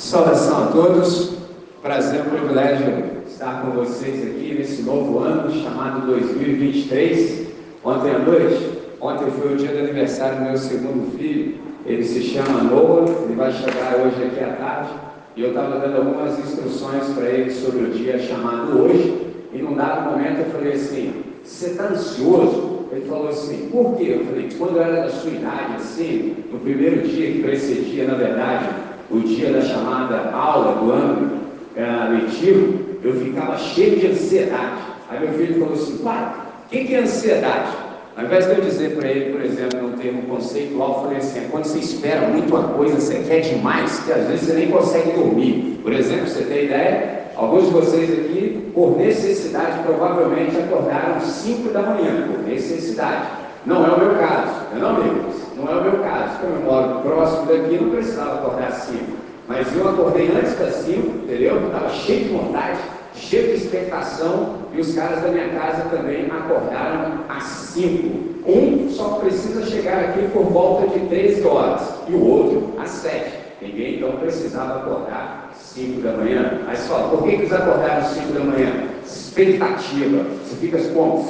Saudação a todos. Prazer, um privilégio estar com vocês aqui nesse novo ano chamado 2023. Ontem à noite, ontem foi o dia do aniversário do meu segundo filho. Ele se chama Noah, ele vai chegar hoje aqui à tarde. E eu estava dando algumas instruções para ele sobre o dia chamado hoje. E num dado momento eu falei assim: Você está ansioso? Ele falou assim: Por quê? Eu falei: Quando eu era da sua idade, assim, no primeiro dia que precedia, na verdade, o dia da chamada aula do ano é, letivo, eu ficava cheio de ansiedade. Aí meu filho falou assim: Pai, o que, é ansiedade? Ao invés de eu dizer para ele, por exemplo, num termo conceitual, eu falei assim: é quando você espera muito uma coisa, você quer demais, que às vezes você nem consegue dormir. Por exemplo, você tem ideia? Alguns de vocês aqui, por necessidade, provavelmente acordaram 5 da manhã, por necessidade. Não é o meu caso, é não, amigos? Não é o meu caso. Eu moro próximo daqui, não precisava acordar 5. Mas eu acordei antes das 5, entendeu? Estava cheio de vontade, cheio de expectação, e os caras da minha casa também acordaram às 5. Um só precisa chegar aqui por volta de 13 horas, e o outro às 7. Ninguém então precisava acordar 5 da manhã. Você fala, por que, que eles acordaram 5 da manhã? Expectativa. Você fica como?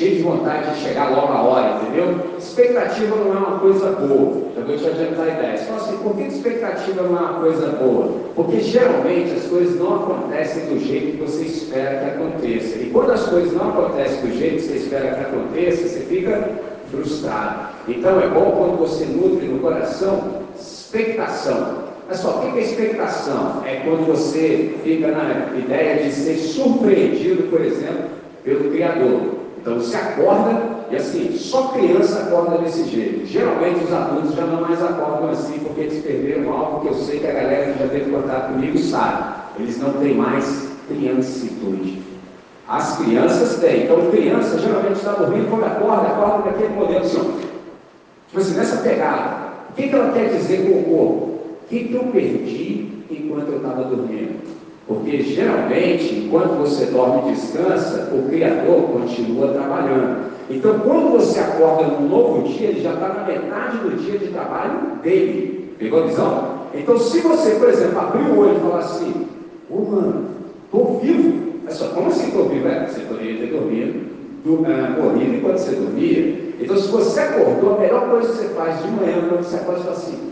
Cheio de vontade de chegar logo a hora, entendeu? Expectativa não é uma coisa boa. Já vou te adiantar a ideia. Fala assim, por que expectativa não é uma coisa boa? Porque geralmente as coisas não acontecem do jeito que você espera que aconteça. E quando as coisas não acontecem do jeito que você espera que aconteça, você fica frustrado. Então é bom quando você nutre no coração expectação. Olha só, o que é expectação? É quando você fica na ideia de ser surpreendido, por exemplo, pelo Criador. Então você acorda e assim, só criança acorda desse jeito. Geralmente os adultos já não mais acordam assim porque eles perderam algo que eu sei que a galera que já teve contato comigo sabe. Eles não têm mais criancitude. As crianças têm. Então criança geralmente está dormindo quando acorda, acorda daquele modelo assim. Tipo assim, nessa pegada. O que, que ela quer dizer com o corpo? que, que eu perdi enquanto eu estava dormindo? Porque geralmente, enquanto você dorme e descansa, o Criador continua trabalhando. Então, quando você acorda num novo dia, ele já está na metade do dia de trabalho dele. Pegou a visão? Então, se você, por exemplo, abrir o olho e falar assim: Ô oh, mano, estou vivo. É só, como assim estou vivo? É, você poderia ter dormido, do, uh, morrido enquanto você dormia. Então, se você acordou, a melhor coisa que você faz de manhã, quando você acorda, você fala assim: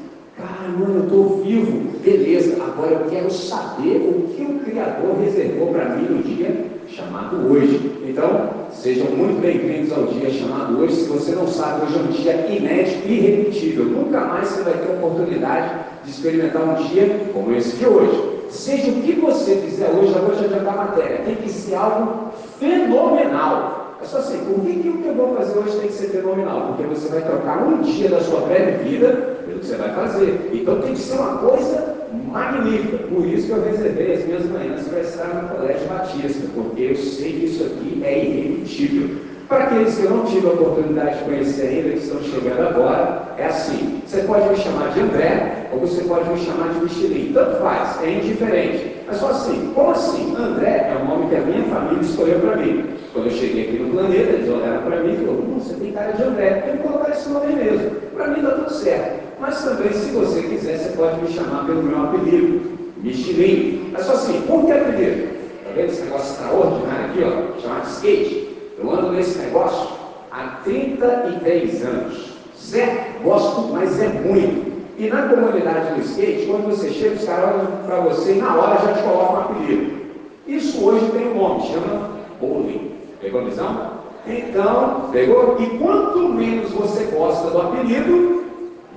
mano, eu estou vivo. Beleza, agora eu quero saber o que o Criador reservou para mim no dia chamado hoje. Então, sejam muito bem-vindos ao dia chamado hoje. Se você não sabe, hoje é um dia inédito irrepetível. Nunca mais você vai ter oportunidade de experimentar um dia como esse de hoje. Seja o que você fizer hoje, já vou te adiantar a matéria. Tem que ser algo fenomenal. É só assim, por que, que o eu vou fazer hoje tem que ser fenomenal? Porque você vai trocar um dia da sua breve vida que você vai fazer. Então tem que ser uma coisa magnífica. Por isso que eu reservei as minhas manhãs para estar no Colégio Batista, porque eu sei que isso aqui é irrepetível. Para aqueles que eu não tive a oportunidade de conhecer ainda, que estão chegando agora, é assim: você pode me chamar de André, ou você pode me chamar de Michelin. Tanto faz, é indiferente. É só assim: como assim? André é o nome que a minha família escolheu para mim. Quando eu cheguei aqui no planeta, eles olharam para mim e falaram: você tem cara de André, tem que colocar esse nome mesmo. Para mim dá tudo certo. Mas também, se você quiser, você pode me chamar pelo meu apelido, Michelin. É só assim: por que apelido? Está vendo esse negócio extraordinário aqui, ó, chamado skate? Eu ando nesse negócio há 33 anos. Certo? Gosto, mas é muito. E na comunidade do skate, quando você chega, os caras olham para você e na hora já te colocam um apelido. Isso hoje tem um nome, chama bullying. Pegou a visão? Então, pegou? E quanto menos você gosta do apelido,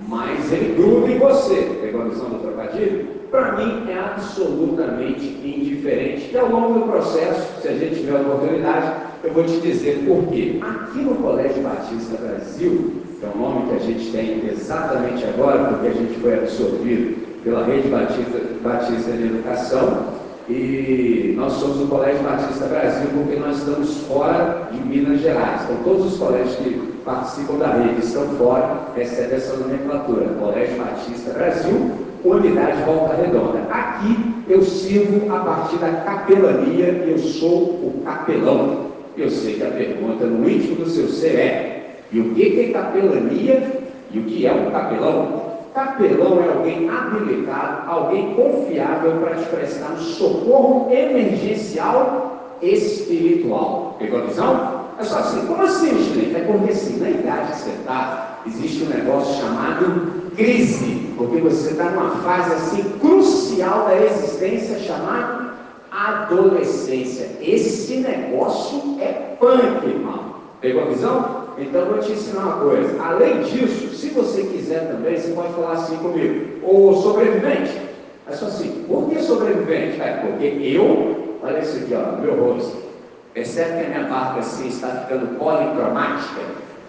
mais ele gruda em você. Pegou a visão do trocadilho? Para mim é absolutamente indiferente. E ao longo do processo, se a gente tiver a oportunidade, eu vou te dizer por quê. Aqui no Colégio Batista Brasil, que é o nome que a gente tem exatamente agora, porque a gente foi absorvido pela Rede Batista, Batista de Educação, e nós somos o Colégio Batista Brasil porque nós estamos fora de Minas Gerais. Então, todos os colégios que participam da rede estão fora, recebem essa nomenclatura. Colégio Batista Brasil, Unidade Volta Redonda. Aqui eu sirvo a partir da capelania e eu sou o capelão. Eu sei que a pergunta no íntimo do seu ser é: e o que é capelania e o que é um capelão? Capelão é alguém habilitado, alguém confiável para te prestar um socorro emergencial espiritual. Pegou a visão? É só assim, como assim, Michelin? É porque assim, na idade que você está, existe um negócio chamado crise, porque você está numa fase assim crucial da existência chamada adolescência. Esse negócio é punk, irmão. Pegou a visão? Então vou te ensinar uma coisa. Além disso, se você quiser também, você pode falar assim comigo. O sobrevivente. É só assim. Por que sobrevivente? É porque eu, olha isso aqui, ó, meu rosto. Percebe que a minha barba assim está ficando policromática?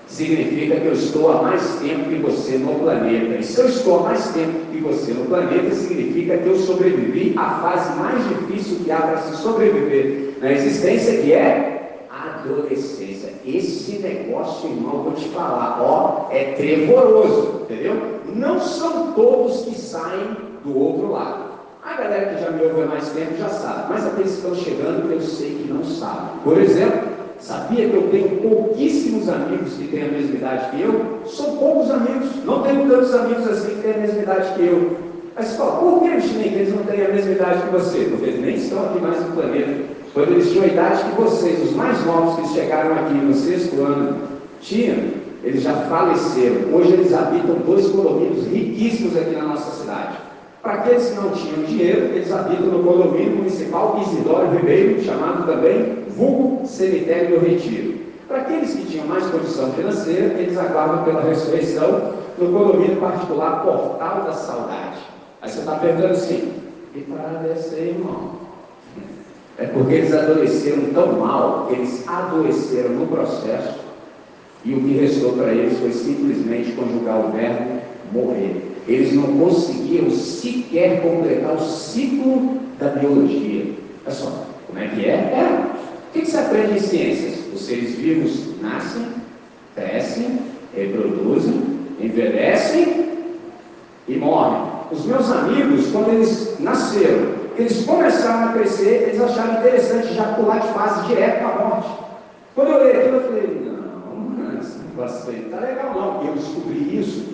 Significa que eu estou há mais tempo que você no planeta. E se eu estou há mais tempo que você no planeta, significa que eu sobrevivi à fase mais difícil que há para se sobreviver na existência, que é adolescência. Esse negócio, irmão, vou te falar, ó, é trevoroso, entendeu? Não são todos que saem do outro lado. A galera que já me ouve há mais tempo já sabe, mas aqueles que estão chegando eu sei que não sabem. Por exemplo, sabia que eu tenho pouquíssimos amigos que têm a mesma idade que eu? São poucos amigos, não tenho tantos amigos assim que têm a mesma idade que eu. Mas você fala, por que os chineses não têm a mesma idade que você? Porque eles nem estão aqui mais no planeta. Quando eles tinham a idade que vocês, os mais novos que chegaram aqui no sexto ano, tinham, eles já faleceram. Hoje eles habitam dois condomínios riquíssimos aqui na nossa cidade. Para aqueles que não tinham dinheiro, eles habitam no condomínio municipal Isidoro Ribeiro, chamado também Vulgo Cemitério do Retiro. Para aqueles que tinham mais condição financeira, eles aguardam pela ressurreição no condomínio particular Portal da Saudade. Aí você está perguntando assim, e para descer, irmão? É porque eles adoleceram tão mal, eles adoeceram no processo, e o que restou para eles foi simplesmente conjugar o verbo morrer. Eles não conseguiam sequer completar o ciclo da biologia. Olha só, como é que é? É. O que se aprende em ciências? Os seres vivos nascem, crescem, reproduzem, envelhecem e morrem. Os meus amigos, quando eles nasceram, eles começaram a crescer, eles acharam interessante já pular de fase direto para a morte. Quando eu li aquilo, eu falei, não, esse negócio aí tá legal não. Eu descobri isso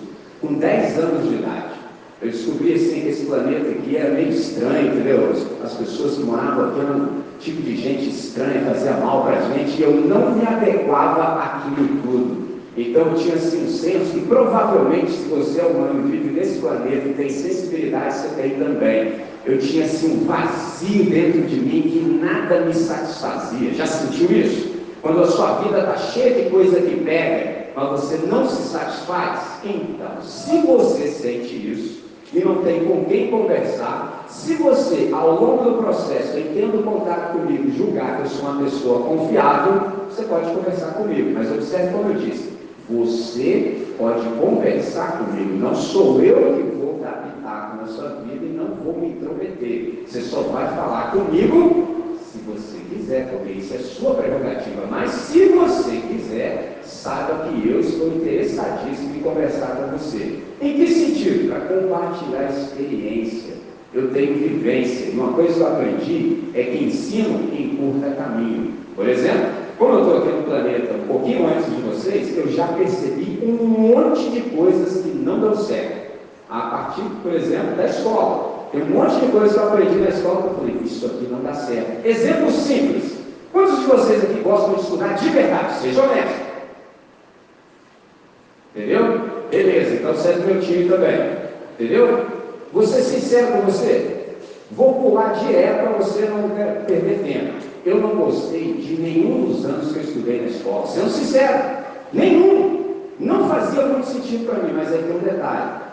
com 10 anos de idade. Eu descobri assim que esse planeta aqui era meio estranho, entendeu? As pessoas que moravam aqui eram um tipo de gente estranha, fazia mal para a gente, e eu não me adequava àquilo tudo. Então eu tinha assim um senso que provavelmente se você é humano e vive nesse planeta e tem sensibilidade, você tem também eu tinha assim um vazio dentro de mim que nada me satisfazia. Já sentiu isso? Quando a sua vida está cheia de coisa que pega, mas você não se satisfaz? Então, se você sente isso e não tem com quem conversar, se você, ao longo do processo, em tendo contato comigo, julgar que eu sou uma pessoa confiável, você pode conversar comigo. Mas observe como eu disse, você pode conversar comigo, não sou eu que vou dar na sua vida e não vou me intrometer. Você só vai falar comigo se você quiser, porque isso é sua prerrogativa. Mas se você quiser, saiba que eu estou interessadíssimo em conversar com você. Em que sentido? Para compartilhar experiência. Eu tenho vivência. E uma coisa que eu aprendi é que ensino encurta caminho. Por exemplo, como eu estou aqui no planeta um pouquinho antes de vocês, eu já percebi um monte de coisas que não dão certo. A partir, por exemplo, da escola. Tem um monte de coisas que eu aprendi na escola que eu falei, isso aqui não dá certo. Exemplo simples. Quantos de vocês aqui gostam de estudar de verdade? Seja honesto. Entendeu? Beleza, então você é meu time também. Entendeu? Vou ser sincero com você. Vou pular direto para você não perder tempo eu não gostei de nenhum dos anos que eu estudei na escola, sendo sincero, nenhum. Não fazia muito sentido para mim, mas aí tem um detalhe.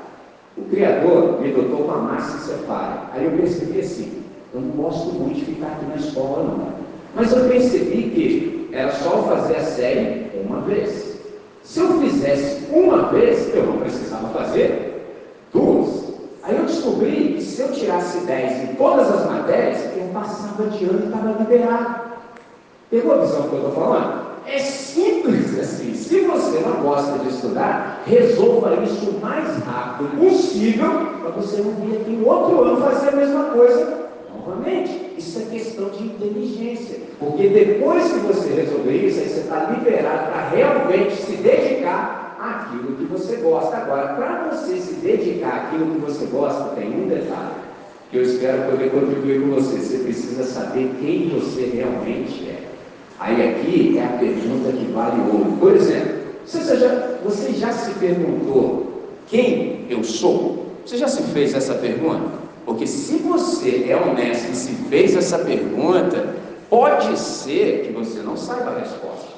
O Criador me dotou com a massa encefálica. Aí eu percebi assim, eu não gosto muito de ficar aqui na escola, não. Mas eu percebi que era só fazer a série uma vez. Se eu fizesse uma vez, eu não precisava fazer duas. Aí eu descobri que se eu tirasse 10 em todas as matérias, eu passava de ano e estava liberado. Pegou a visão que eu estou falando? É simples. Se você não gosta de estudar, resolva isso o mais rápido possível para você não vir aqui no outro ano fazer a mesma coisa novamente. Isso é questão de inteligência. Porque depois que você resolver isso, aí você está liberado para realmente se dedicar àquilo que você gosta. Agora, para você se dedicar àquilo que você gosta, tem um detalhe que eu espero poder contribuir com você. Você precisa saber quem você realmente é. Aí aqui é a pergunta que vale ouro. Por exemplo, você já, você já se perguntou quem eu sou? Você já se fez essa pergunta? Porque se você é honesto e se fez essa pergunta, pode ser que você não saiba a resposta.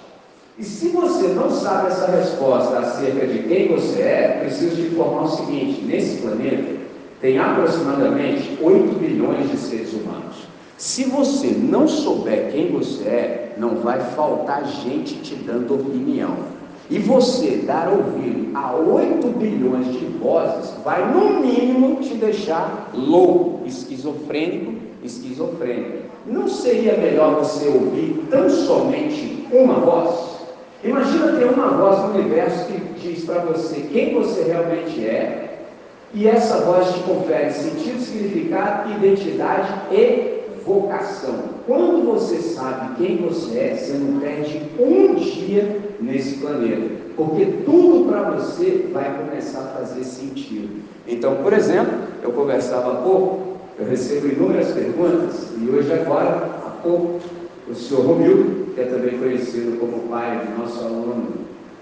E se você não sabe essa resposta acerca de quem você é, preciso te informar o seguinte: nesse planeta tem aproximadamente 8 bilhões de seres humanos. Se você não souber quem você é, não vai faltar gente te dando opinião. E você dar ouvido a 8 bilhões de vozes vai, no mínimo, te deixar louco, esquizofrênico, esquizofrênico. Não seria melhor você ouvir tão somente uma voz? Imagina ter uma voz no universo que diz para você quem você realmente é, e essa voz te confere sentido, significado, identidade e vocação. Quando você sabe quem você é, você não perde um dia nesse planeta, porque tudo para você vai começar a fazer sentido. Então, por exemplo, eu conversava há pouco, eu recebo inúmeras perguntas, e hoje agora, há pouco, o senhor Romildo, que é também conhecido como pai do nosso aluno,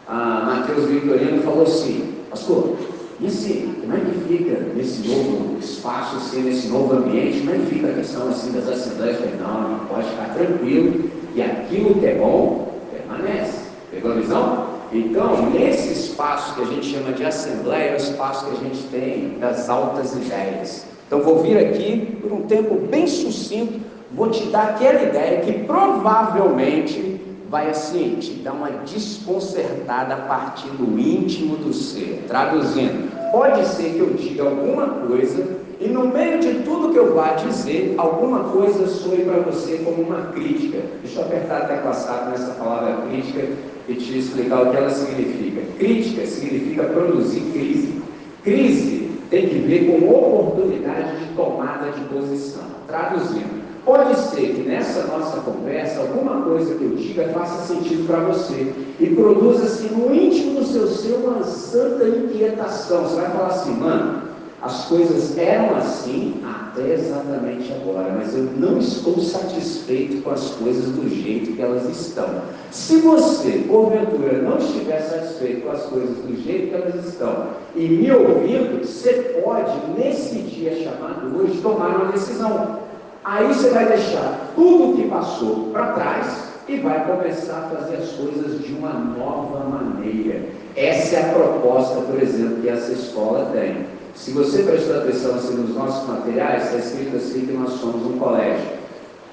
a Matheus Vitorino, falou assim, pastor, e assim, como é que fica nesse novo espaço, assim, nesse novo ambiente, como é que fica a questão assim, das assembleias? Não pode ficar tranquilo, e aquilo que é bom, permanece. Pegou a visão? Então, nesse espaço que a gente chama de assembleia, é o espaço que a gente tem das altas ideias. Então, vou vir aqui por um tempo bem sucinto vou te dar aquela ideia que provavelmente vai assim te dar uma desconcertada a partir do íntimo do ser. Traduzindo, pode ser que eu diga alguma coisa e no meio de tudo que eu vá dizer, alguma coisa soe para você como uma crítica. Deixa eu apertar a tecla nessa palavra crítica e te explicar o que ela significa. Crítica significa produzir crise. Crise tem que ver com oportunidade de tomada de posição. Traduzindo, Pode ser que nessa nossa conversa alguma coisa que eu diga faça sentido para você e produza assim no íntimo do seu ser uma santa inquietação. Você vai falar assim, mano, as coisas eram assim até exatamente agora, mas eu não estou satisfeito com as coisas do jeito que elas estão. Se você, porventura, não estiver satisfeito com as coisas do jeito que elas estão e me ouvindo, você pode, nesse dia chamado hoje, tomar uma decisão. Aí você vai deixar tudo o que passou para trás e vai começar a fazer as coisas de uma nova maneira. Essa é a proposta, por exemplo, que essa escola tem. Se você prestar atenção assim, nos nossos materiais, está escrito assim que nós somos um colégio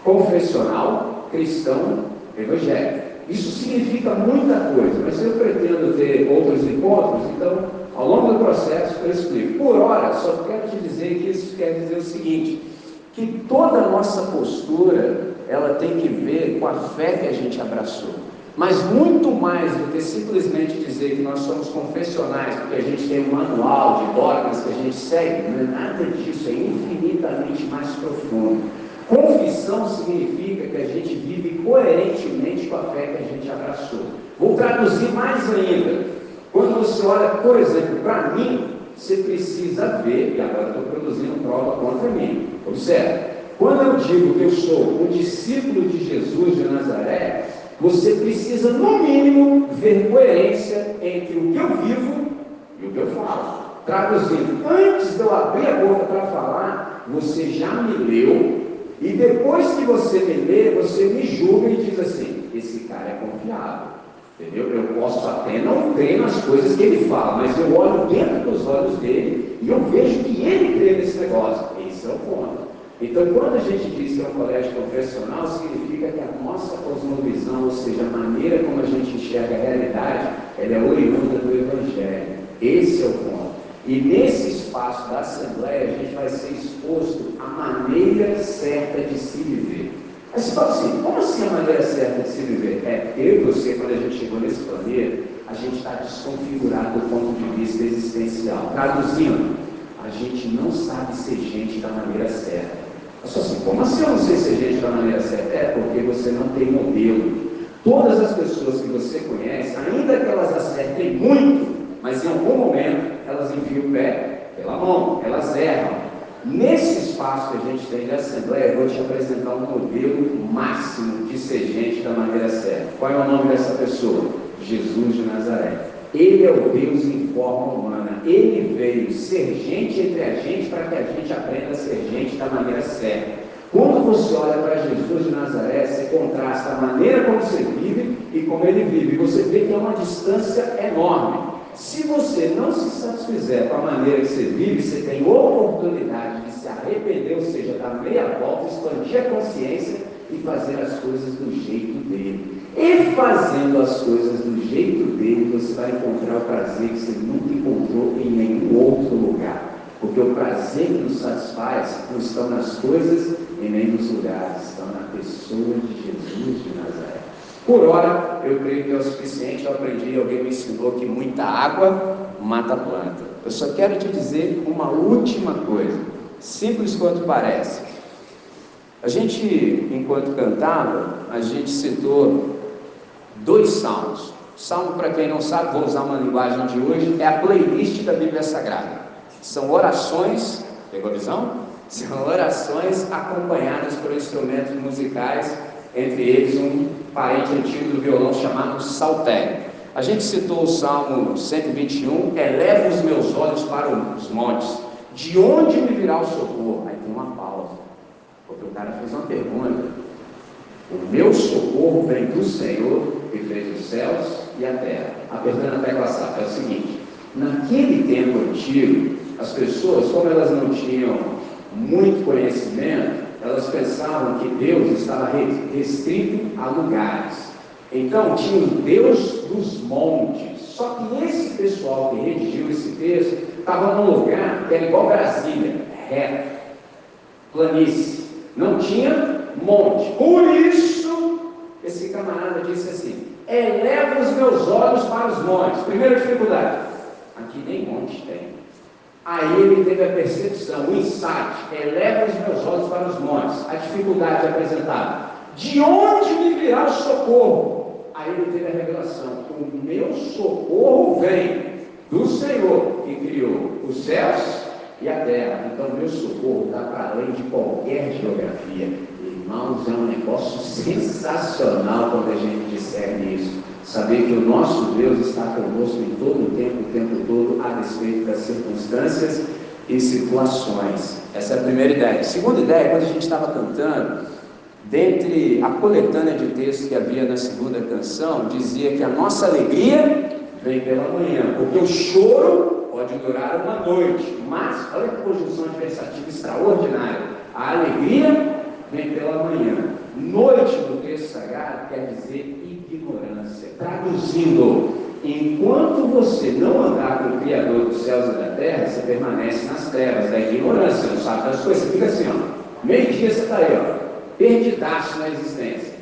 confessional, cristão, evangélico. Isso significa muita coisa, mas eu pretendo ter outros encontros, então, ao longo do processo, eu explico. Por hora, só quero te dizer que isso quer dizer o seguinte: que toda a nossa postura ela tem que ver com a fé que a gente abraçou. Mas muito mais do que simplesmente dizer que nós somos confessionais, porque a gente tem um manual de dogmas que a gente segue, não é nada disso, é infinitamente mais profundo. Confissão significa que a gente vive coerentemente com a fé que a gente abraçou. Vou traduzir mais ainda. Quando você olha, por exemplo, para mim, você precisa ver, e agora estou produzindo prova contra mim. Observe, quando eu digo que eu sou um discípulo de Jesus de Nazaré, você precisa, no mínimo, ver coerência entre o que eu vivo e o que eu falo. Traduzindo, antes de eu abrir a boca para falar, você já me leu, e depois que você me lê, você me julga e diz assim: esse cara é confiável. Entendeu? Eu posso até não crer nas coisas que ele fala, mas eu olho dentro dos olhos dele e eu vejo que ele crê nesse negócio. Esse é o ponto. Então, quando a gente diz que é um colégio confessional, significa que a nossa cosmovisão, ou seja, a maneira como a gente enxerga a realidade, ela é oriunda do Evangelho. Esse é o ponto. E nesse espaço da Assembleia, a gente vai ser exposto à maneira certa de se viver. Aí você fala assim, como assim a maneira certa de se viver? É, eu e você, quando a gente chegou nesse planeta, a gente está desconfigurado do ponto de vista existencial. Traduzindo, a gente não sabe ser gente da maneira certa. Eu sou assim, como assim eu não sei ser gente da maneira certa? É porque você não tem modelo. Todas as pessoas que você conhece, ainda que elas acertem muito, mas em algum momento elas enfiam o pé pela mão, elas erram. Nesse espaço que a gente tem de assembleia, eu vou te apresentar um modelo máximo de ser gente da maneira certa. Qual é o nome dessa pessoa? Jesus de Nazaré. Ele é o Deus em forma humana. Ele veio ser gente entre a gente para que a gente aprenda a ser gente da maneira certa. Quando você olha para Jesus de Nazaré, você contrasta a maneira como você vive e como ele vive. Você vê que é uma distância enorme. Se você não se satisfizer com a maneira que você vive, você tem oportunidade de se arrepender, ou seja, dar meia volta, expandir a consciência e fazer as coisas do jeito dele. E fazendo as coisas do jeito dele, você vai encontrar o prazer que você nunca encontrou em nenhum outro lugar. Porque o prazer que nos satisfaz não estão nas coisas e nem nos lugares, estão na pessoa de Jesus de Nazaré. Por hora, eu creio que é o suficiente. Eu aprendi, alguém me ensinou que muita água mata a planta. Eu só quero te dizer uma última coisa, simples quanto parece. A gente, enquanto cantava, a gente citou dois salmos. Salmo, para quem não sabe, vou usar uma linguagem de hoje, é a playlist da Bíblia Sagrada. São orações, pegou a visão? São orações acompanhadas por instrumentos musicais entre eles um parente antigo do violão chamado saltério. A gente citou o Salmo 121, eleva os meus olhos para os montes, de onde me virá o socorro? Aí tem uma pausa, porque o cara fez uma pergunta. O meu socorro vem do Senhor que fez os céus e a terra. A tecla SAP é o seguinte: naquele tempo antigo, as pessoas, como elas não tinham muito conhecimento, elas pensavam que Deus estava restrito a lugares. Então tinha o Deus dos montes. Só que esse pessoal que redigiu esse texto estava num lugar que era igual Brasília, reto, planície. Não tinha monte. Por isso, esse camarada disse assim: eleva os meus olhos para os montes. Primeira dificuldade: aqui nem monte tem. Aí ele teve a percepção, o insight, eleva os meus olhos para os montes, a dificuldade apresentada. De onde me virá o socorro? Aí ele teve a revelação: o meu socorro vem do Senhor que criou os céus e a terra. Então, meu socorro está para além de qualquer geografia. Irmãos, é um negócio sensacional quando a gente discerne. Saber que o nosso Deus está conosco em todo o tempo, o tempo todo, a despeito das circunstâncias e situações. Essa é a primeira ideia. segunda ideia, quando a gente estava cantando, dentre a coletânea de textos que havia na segunda canção, dizia que a nossa alegria vem pela manhã, porque o choro pode durar uma noite, mas olha que conjunção adversativa extraordinária. A alegria vem pela manhã. Noite do texto sagrado quer dizer ignorância. Traduzindo, enquanto você não andar com o Criador dos céus e da terra, você permanece nas trevas da ignorância, não sabe das coisas. Fica assim, ó. Meio-dia você está aí, ó. Perdidaço na existência.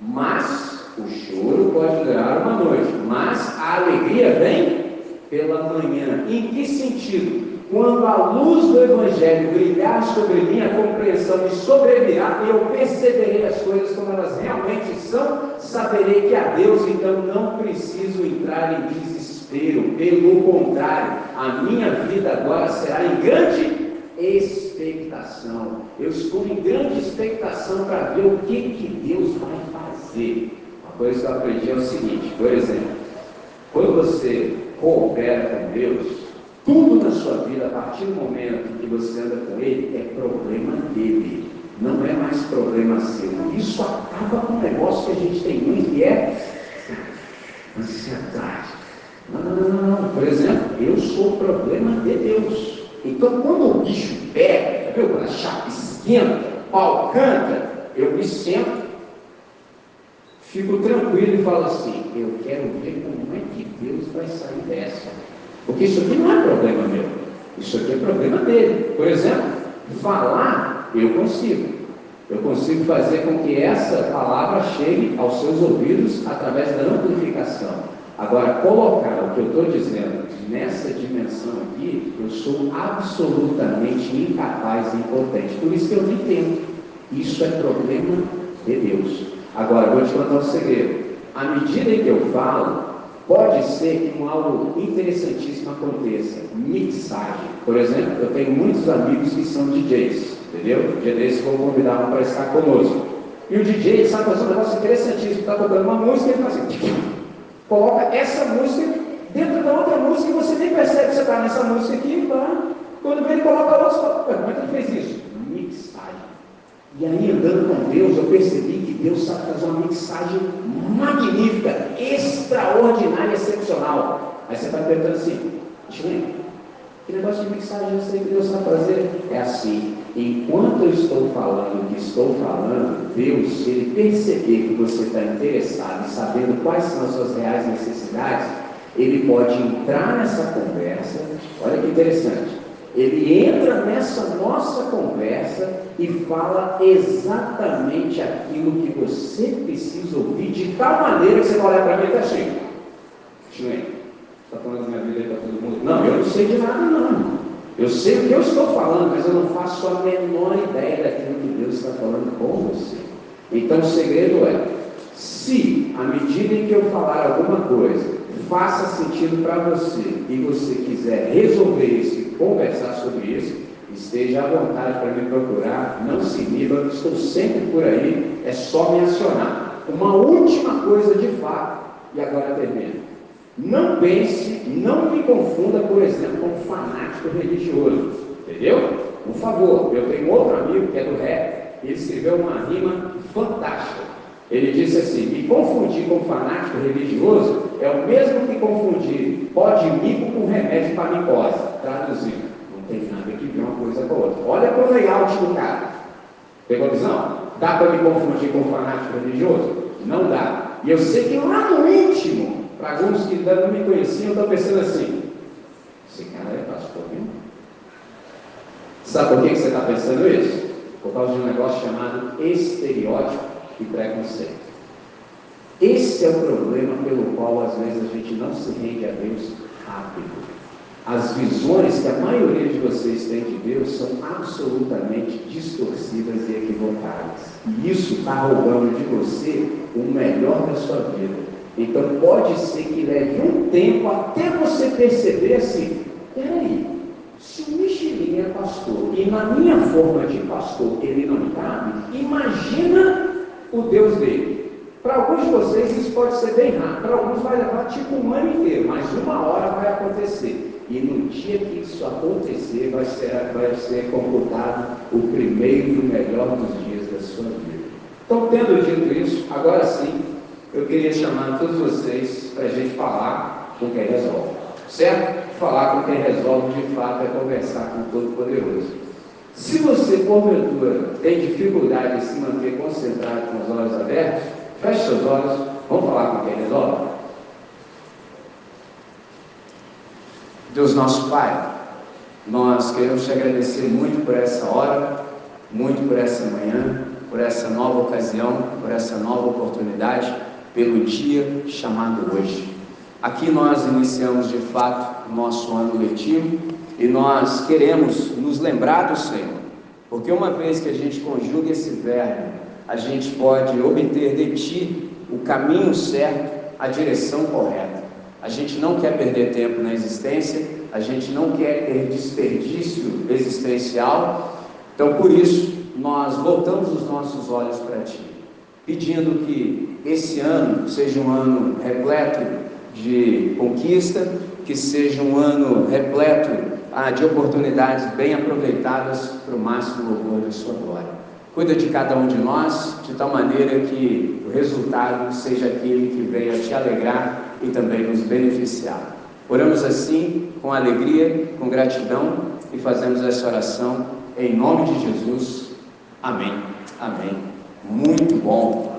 Mas o choro pode durar uma noite, mas a alegria vem pela manhã. Em que sentido? Quando a luz do Evangelho brilhar sobre mim, a compreensão me sobrevirá e eu perceberei as coisas como elas realmente são, saberei que há Deus, então não preciso entrar em desespero. Pelo contrário, a minha vida agora será em grande expectação. Eu estou em grande expectação para ver o que, que Deus vai fazer. Uma coisa que eu aprendi é o seguinte, por exemplo, quando você coopera com Deus, tudo na sua vida, a partir do momento que você anda com ele, é problema dele. Não é mais problema seu. Isso acaba com um negócio que a gente tem muito, que é ansiedade. Não, não, não, não. Por exemplo, eu sou o problema de Deus. Então, quando o bicho pega, viu? Quando a chapa esquenta, o pau canta, eu me sento, fico tranquilo e falo assim: eu quero ver como é que Deus vai sair dessa. Porque isso aqui não é problema meu. Isso aqui é problema dele. Por exemplo, falar, eu consigo. Eu consigo fazer com que essa palavra chegue aos seus ouvidos através da amplificação. Agora, colocar o que eu estou dizendo nessa dimensão aqui, eu sou absolutamente incapaz e impotente. Por isso que eu nem tento. Isso é problema de Deus. Agora, vou te contar um segredo. À medida que eu falo, Pode ser que um algo interessantíssimo aconteça, mixagem. Por exemplo, eu tenho muitos amigos que são DJs, entendeu? Vou convidar um para estar conosco. E o DJ sabe fazer um negócio interessantíssimo, está tocando uma música e ele faz assim, coloca essa música dentro da outra música e você nem percebe que você está nessa música aqui, tá? quando vem ele coloca outra, você fala, como é que ele fez isso? Mixagem. E aí, andando com Deus, eu percebi que Deus sabe fazer uma mixagem magnífica, extraordinária, excepcional. Aí você está perguntando assim, gente, que negócio de eu sei que Deus sabe fazer? É assim, enquanto eu estou falando o que estou falando, Deus, se Ele perceber que você está interessado e sabendo quais são as suas reais necessidades, Ele pode entrar nessa conversa, olha que interessante, ele entra nessa nossa conversa e fala exatamente aquilo que você precisa ouvir, de tal maneira que você vai olhar para mim e está assim. Chinês, está falando da minha vida para todo mundo? Não, eu não sei de nada, não. Eu sei o que eu estou falando, mas eu não faço a menor ideia daquilo que Deus está falando com você. Então o segredo é, se à medida em que eu falar alguma coisa faça sentido para você e você quiser resolver isso conversar sobre isso, esteja à vontade para me procurar, não se iniba, estou sempre por aí, é só me acionar. Uma última coisa de fato, e agora termino. Não pense, não me confunda, por exemplo, com um fanático religioso, entendeu? Por favor, eu tenho outro amigo que é do rap, ele escreveu uma rima fantástica. Ele disse assim: me confundir com fanático religioso é o mesmo que confundir pó de mico com remédio para micose. Traduzindo, não tem nada que ver uma coisa com a outra. Olha para o layout do cara. Pegou a visão? Dá para me confundir com fanático religioso? Não dá. E eu sei que lá no íntimo, para alguns que ainda não me conheciam, estão pensando assim: esse cara é pastor, viu? Sabe por que você está pensando isso? Por causa de um negócio chamado estereótipo e preconceito. Esse é o problema pelo qual às vezes a gente não se rende a Deus rápido. As visões que a maioria de vocês tem de Deus são absolutamente distorcidas e equivocadas. E isso está roubando de você o melhor da sua vida. Então pode ser que leve um tempo até você perceber assim, peraí, se o Michelin é pastor e na minha forma de pastor ele não cabe, imagina o Deus dele. Para alguns de vocês isso pode ser bem rápido, para alguns vai levar tipo um ano inteiro, mas uma hora vai acontecer. E no dia que isso acontecer, vai ser, vai ser computado o primeiro e o melhor dos dias da sua vida. Então, tendo dito isso, agora sim, eu queria chamar todos vocês para a gente falar com quem resolve. Certo? Falar com quem resolve de fato é conversar com o Todo-Poderoso. Se você, porventura, tem dificuldade de se manter concentrado com os olhos abertos, feche seus olhos, vamos falar com quem resolve. Deus nosso Pai, nós queremos te agradecer muito por essa hora, muito por essa manhã, por essa nova ocasião, por essa nova oportunidade, pelo dia chamado hoje. Aqui nós iniciamos de fato o nosso ano letivo e nós queremos nos lembrar do Senhor, porque uma vez que a gente conjuga esse verbo, a gente pode obter de Ti o caminho certo, a direção correta. A gente não quer perder tempo na existência, a gente não quer ter desperdício existencial, então por isso nós voltamos os nossos olhos para Ti, pedindo que esse ano seja um ano repleto de conquista, que seja um ano repleto ah, de oportunidades bem aproveitadas para o máximo louvor da sua glória. Cuida de cada um de nós, de tal maneira que o resultado seja aquele que venha te alegrar e também nos beneficiar. Oramos assim, com alegria, com gratidão e fazemos essa oração em nome de Jesus. Amém. Amém. Muito bom.